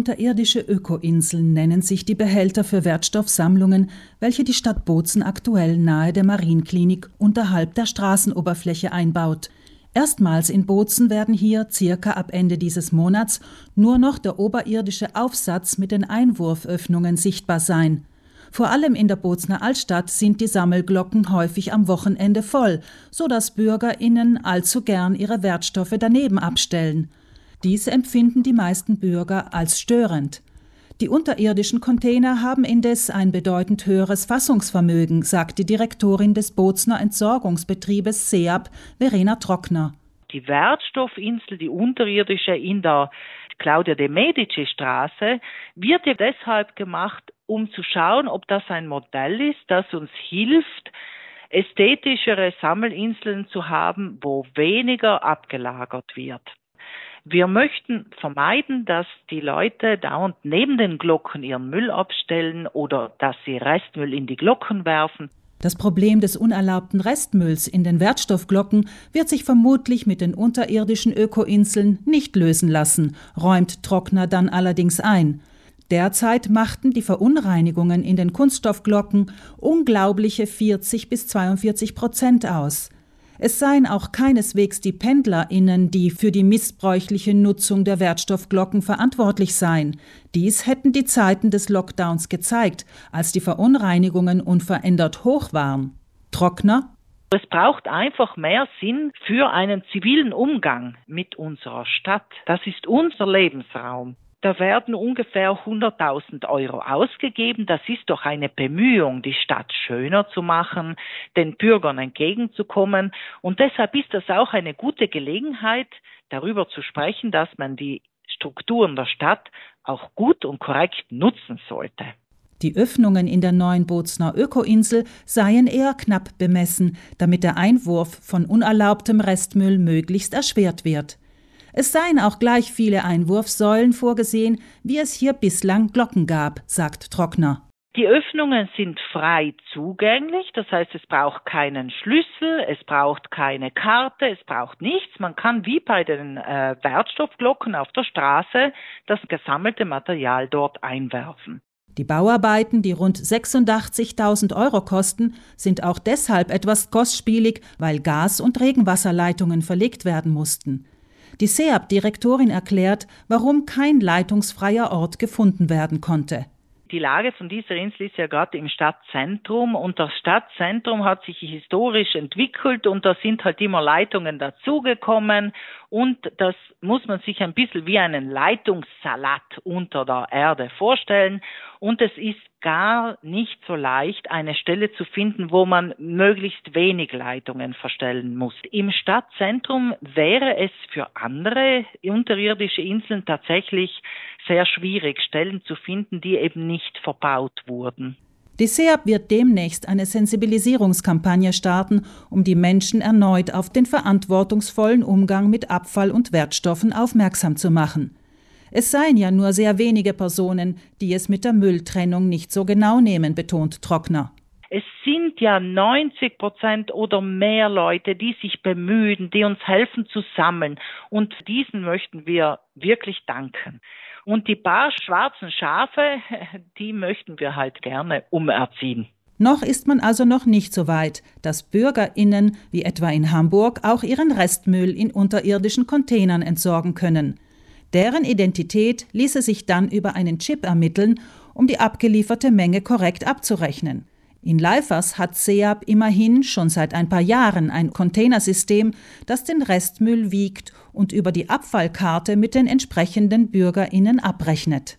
Unterirdische Ökoinseln nennen sich die Behälter für Wertstoffsammlungen, welche die Stadt Bozen aktuell nahe der Marienklinik unterhalb der Straßenoberfläche einbaut. Erstmals in Bozen werden hier circa ab Ende dieses Monats nur noch der oberirdische Aufsatz mit den Einwurföffnungen sichtbar sein. Vor allem in der Bozner Altstadt sind die Sammelglocken häufig am Wochenende voll, so dass BürgerInnen allzu gern ihre Wertstoffe daneben abstellen. Dies empfinden die meisten Bürger als störend. Die unterirdischen Container haben indes ein bedeutend höheres Fassungsvermögen, sagt die Direktorin des Bozner Entsorgungsbetriebes SEAB, Verena Trockner. Die Wertstoffinsel, die unterirdische in der Claudia de Medici Straße, wird ja deshalb gemacht, um zu schauen, ob das ein Modell ist, das uns hilft, ästhetischere Sammelinseln zu haben, wo weniger abgelagert wird. Wir möchten vermeiden, dass die Leute dauernd neben den Glocken ihren Müll abstellen oder dass sie Restmüll in die Glocken werfen. Das Problem des unerlaubten Restmülls in den Wertstoffglocken wird sich vermutlich mit den unterirdischen Ökoinseln nicht lösen lassen, räumt Trockner dann allerdings ein. Derzeit machten die Verunreinigungen in den Kunststoffglocken unglaubliche 40 bis 42 Prozent aus. Es seien auch keineswegs die PendlerInnen, die für die missbräuchliche Nutzung der Wertstoffglocken verantwortlich seien. Dies hätten die Zeiten des Lockdowns gezeigt, als die Verunreinigungen unverändert hoch waren. Trockner es braucht einfach mehr Sinn für einen zivilen Umgang mit unserer Stadt. Das ist unser Lebensraum. Da werden ungefähr 100.000 Euro ausgegeben. Das ist doch eine Bemühung, die Stadt schöner zu machen, den Bürgern entgegenzukommen. Und deshalb ist das auch eine gute Gelegenheit, darüber zu sprechen, dass man die Strukturen der Stadt auch gut und korrekt nutzen sollte. Die Öffnungen in der neuen Bozner Ökoinsel seien eher knapp bemessen, damit der Einwurf von unerlaubtem Restmüll möglichst erschwert wird. Es seien auch gleich viele Einwurfsäulen vorgesehen, wie es hier bislang Glocken gab, sagt Trockner. Die Öffnungen sind frei zugänglich, das heißt, es braucht keinen Schlüssel, es braucht keine Karte, es braucht nichts. Man kann wie bei den äh, Wertstoffglocken auf der Straße das gesammelte Material dort einwerfen. Die Bauarbeiten, die rund 86.000 Euro kosten, sind auch deshalb etwas kostspielig, weil Gas- und Regenwasserleitungen verlegt werden mussten. Die SEAB-Direktorin erklärt, warum kein leitungsfreier Ort gefunden werden konnte. Die Lage von dieser Insel ist ja gerade im Stadtzentrum und das Stadtzentrum hat sich historisch entwickelt und da sind halt immer Leitungen dazugekommen und das muss man sich ein bisschen wie einen Leitungssalat unter der Erde vorstellen. Und es ist gar nicht so leicht, eine Stelle zu finden, wo man möglichst wenig Leitungen verstellen muss. Im Stadtzentrum wäre es für andere unterirdische Inseln tatsächlich sehr schwierig, Stellen zu finden, die eben nicht verbaut wurden. Die SEAB wird demnächst eine Sensibilisierungskampagne starten, um die Menschen erneut auf den verantwortungsvollen Umgang mit Abfall und Wertstoffen aufmerksam zu machen. Es seien ja nur sehr wenige Personen, die es mit der Mülltrennung nicht so genau nehmen, betont Trockner. Es sind ja 90 Prozent oder mehr Leute, die sich bemühen, die uns helfen zu sammeln. Und diesen möchten wir wirklich danken. Und die paar schwarzen Schafe, die möchten wir halt gerne umerziehen. Noch ist man also noch nicht so weit, dass Bürgerinnen, wie etwa in Hamburg, auch ihren Restmüll in unterirdischen Containern entsorgen können. Deren Identität ließe sich dann über einen Chip ermitteln, um die abgelieferte Menge korrekt abzurechnen. In Leifers hat SEAB immerhin schon seit ein paar Jahren ein Containersystem, das den Restmüll wiegt und über die Abfallkarte mit den entsprechenden BürgerInnen abrechnet